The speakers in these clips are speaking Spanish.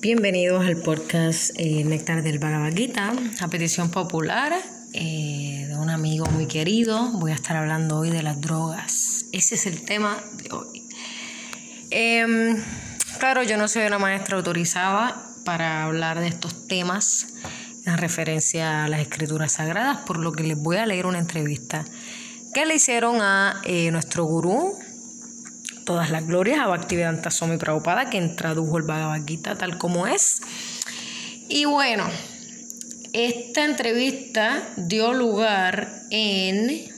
Bienvenidos al podcast eh, Néctar del Bhagavad Gita, a petición popular eh, de un amigo muy querido. Voy a estar hablando hoy de las drogas. Ese es el tema de hoy. Em, claro, yo no soy una maestra autorizada para hablar de estos temas en referencia a las escrituras sagradas, por lo que les voy a leer una entrevista que le hicieron a eh, nuestro gurú, todas las glorias a Bhaktivedanta Swami Prabhupada, quien tradujo el Bhagavad Gita tal como es. Y bueno, esta entrevista dio lugar en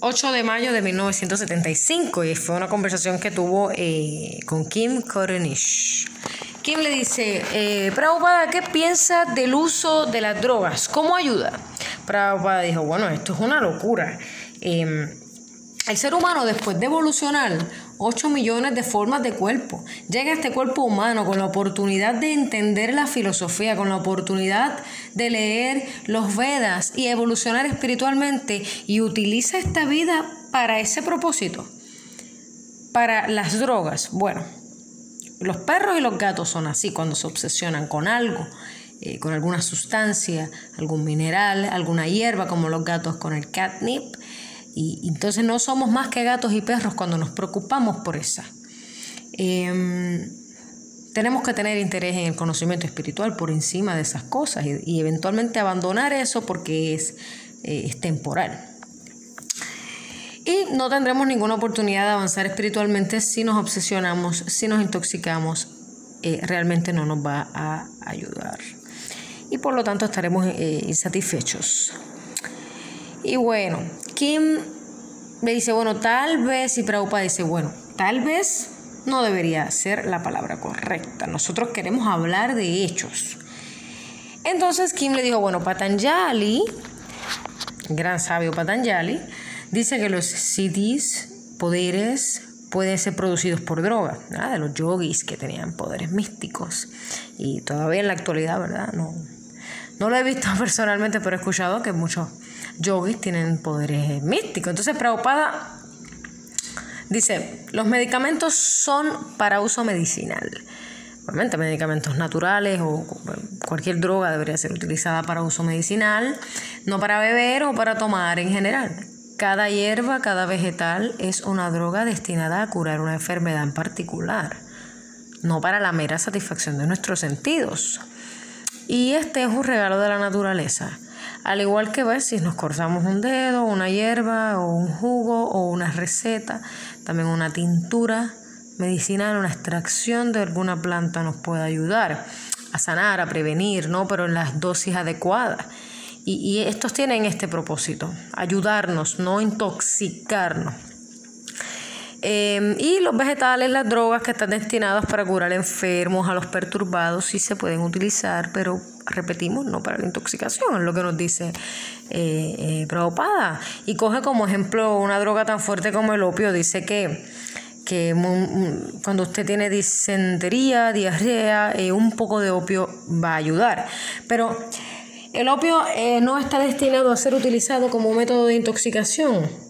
8 de mayo de 1975 y fue una conversación que tuvo eh, con Kim Korenish. Kim le dice, eh, Prabhupada, ¿qué piensa del uso de las drogas? ¿Cómo ayuda? Prabhupada dijo, bueno, esto es una locura. Eh, el ser humano, después de evolucionar 8 millones de formas de cuerpo, llega a este cuerpo humano con la oportunidad de entender la filosofía, con la oportunidad de leer los Vedas y evolucionar espiritualmente y utiliza esta vida para ese propósito. Para las drogas, bueno, los perros y los gatos son así cuando se obsesionan con algo. Eh, con alguna sustancia, algún mineral, alguna hierba, como los gatos con el catnip, y, entonces no somos más que gatos y perros cuando nos preocupamos por esa. Em, tenemos que tener interés en el conocimiento espiritual por encima de esas cosas y, eventualmente abandonar eso porque es, eh, es temporal. Y no tendremos ninguna oportunidad de avanzar espiritualmente si nos obsesionamos, si nos intoxicamos, eh, realmente no nos va a ayudar. Y por lo tanto estaremos eh, insatisfechos. Y bueno, Kim me dice, bueno, tal vez, y Prabhupada dice, bueno, tal vez no debería ser la palabra correcta. Nosotros queremos hablar de hechos. Entonces Kim le dijo, bueno, Patanjali, gran sabio Patanjali, dice que los siddhis, poderes, pueden ser producidos por droga, de los yogis que tenían poderes místicos. Y todavía en la actualidad, ¿verdad? No, no lo he visto personalmente, pero he escuchado que muchos yogis tienen poderes místicos. Entonces, Prabhupada dice, los medicamentos son para uso medicinal. Obviamente, medicamentos naturales o cualquier droga debería ser utilizada para uso medicinal, no para beber o para tomar en general. Cada hierba, cada vegetal es una droga destinada a curar una enfermedad en particular, no para la mera satisfacción de nuestros sentidos. Y este es un regalo de la naturaleza. Al igual que ves, si nos cortamos un dedo, una hierba o un jugo o una receta, también una tintura medicinal, una extracción de alguna planta nos puede ayudar a sanar, a prevenir, ¿no? Pero en las dosis adecuadas. Y, y estos tienen este propósito, ayudarnos, no intoxicarnos. Em, y los vegetales, las drogas que están destinadas para curar enfermos, a los perturbados, sí se pueden utilizar, pero repetimos, no para la intoxicación, es lo que nos dice eh, eh Prabhupada. Y coge como ejemplo una droga tan fuerte como el opio, dice que, que cuando usted tiene disentería, diarrea, eh, un poco de opio va a ayudar. Pero el opio eh, no está destinado a ser utilizado como método de intoxicación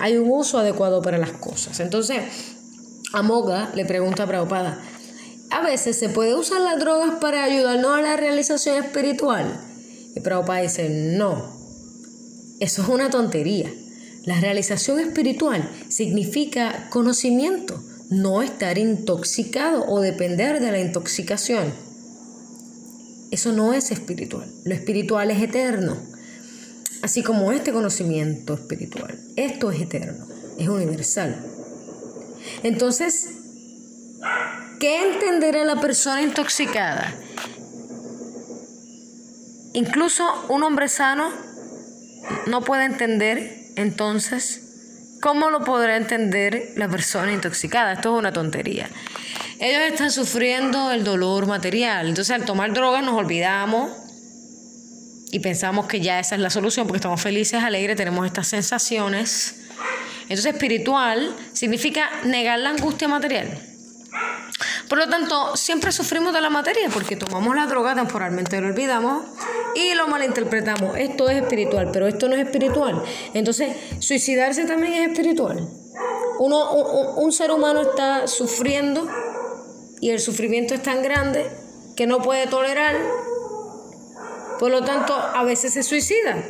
hay un uso adecuado para las cosas. Entonces, Amoga le pregunta a Prabhupada, ¿a veces se puede usar las drogas para ayudarnos a la realización espiritual? Y Prabhupada dice, no, eso es una tontería. La realización espiritual significa conocimiento, no estar intoxicado o depender de la intoxicación. Eso no es espiritual. Lo espiritual es eterno así como este conocimiento espiritual. Esto es eterno, es universal. Entonces, ¿qué entenderá la persona intoxicada? Incluso un hombre sano no puede entender, entonces, ¿cómo lo podrá entender la persona intoxicada? Esto es una tontería. Ellos están sufriendo el dolor material, entonces al tomar drogas nos olvidamos y pensamos que ya esa es la solución porque estamos felices, alegres, tenemos estas sensaciones. Entonces espiritual significa negar la angustia material. Por lo tanto, siempre sufrimos de la materia porque tomamos la droga, temporalmente lo olvidamos y lo malinterpretamos. Esto es espiritual, pero esto no es espiritual. Entonces, suicidarse también es espiritual. Uno, un, un ser humano está sufriendo y el sufrimiento es tan grande que no puede tolerar, por lo tanto a veces se suicida.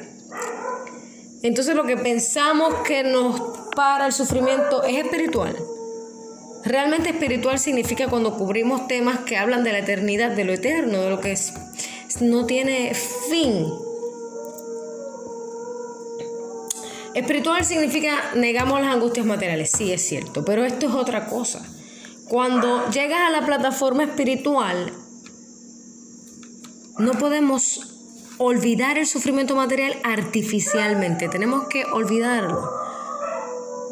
Entonces lo que pensamos que nos para el sufrimiento es espiritual. Realmente espiritual significa cuando cubrimos temas que hablan de la eternidad, de lo eterno, de lo que no tiene fin. Espiritual significa negamos las angustias materiales, sí es cierto, pero esto es otra cosa. Cuando llegas a la plataforma espiritual, no podemos olvidar el sufrimiento material artificialmente, tenemos que olvidarlo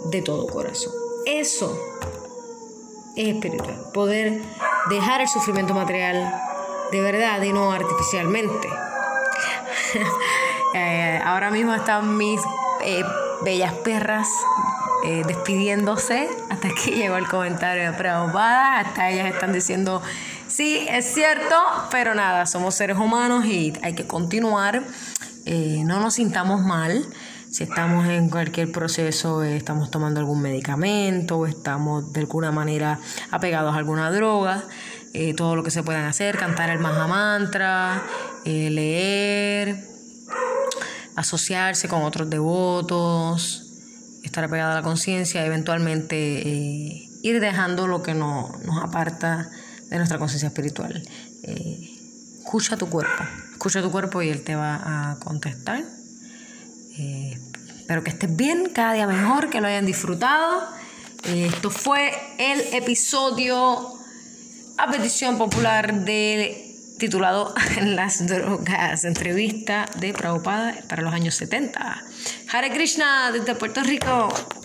de todo corazón. Eso es espiritual, poder dejar el sufrimiento material de verdad y no artificialmente. Eh, ahora mismo están mis eh, bellas perras eh, despidiéndose hasta que llegó el comentario de preocupada. Hasta ellas están diciendo, sí, es cierto, pero nada, somos seres humanos y hay que continuar. Eh, no nos sintamos mal. Si estamos en cualquier proceso, estamos tomando algún medicamento o estamos de alguna manera apegados a alguna droga, todo lo que se puedan hacer, cantar el Maha Mantra, leer, asociarse con otros devotos, estar apegada a la conciencia, eventualmente eh, ir dejando lo que no, nos aparta de nuestra conciencia espiritual. Eh, escucha tu cuerpo, escucha tu cuerpo y él te va a contestar. Eh, espero que estés bien, cada día mejor, que lo hayan disfrutado. esto fue el episodio a petición popular de titulado Las drogas, entrevista de Prabhupada para los años 70. Hare Krishna desde Puerto Rico.